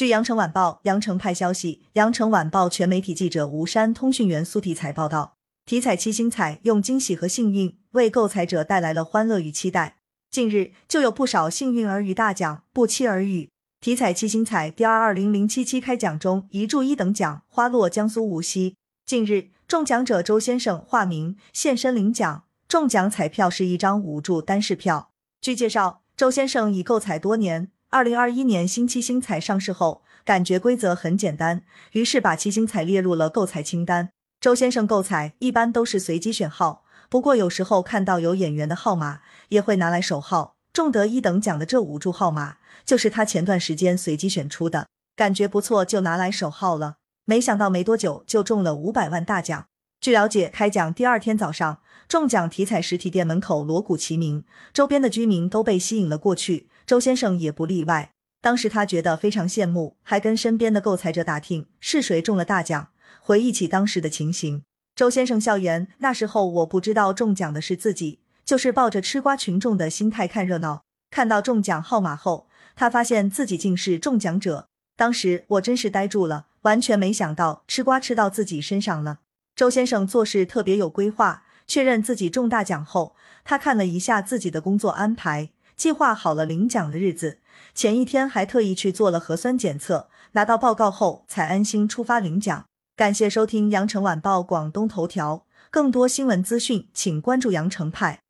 据羊城晚报羊城派消息，羊城晚报全媒体记者吴山、通讯员苏体彩报道，体彩七星彩用惊喜和幸运为购彩者带来了欢乐与期待。近日就有不少幸运儿与大奖不期而遇。体彩七星彩第二二零零七期开奖中，一注一等奖花落江苏无锡。近日，中奖者周先生（化名）现身领奖，中奖彩票是一张五注单式票。据介绍，周先生已购彩多年。二零二一年新七星彩上市后，感觉规则很简单，于是把七星彩列入了购彩清单。周先生购彩一般都是随机选号，不过有时候看到有演员的号码，也会拿来守号。中得一等奖的这五注号码，就是他前段时间随机选出的，感觉不错就拿来守号了。没想到没多久就中了五百万大奖。据了解，开奖第二天早上，中奖体彩实体店门口锣鼓齐鸣，周边的居民都被吸引了过去。周先生也不例外，当时他觉得非常羡慕，还跟身边的购彩者打听是谁中了大奖。回忆起当时的情形，周先生笑言：“那时候我不知道中奖的是自己，就是抱着吃瓜群众的心态看热闹。看到中奖号码后，他发现自己竟是中奖者，当时我真是呆住了，完全没想到吃瓜吃到自己身上了。”周先生做事特别有规划，确认自己中大奖后，他看了一下自己的工作安排。计划好了领奖的日子，前一天还特意去做了核酸检测，拿到报告后才安心出发领奖。感谢收听羊城晚报广东头条，更多新闻资讯，请关注羊城派。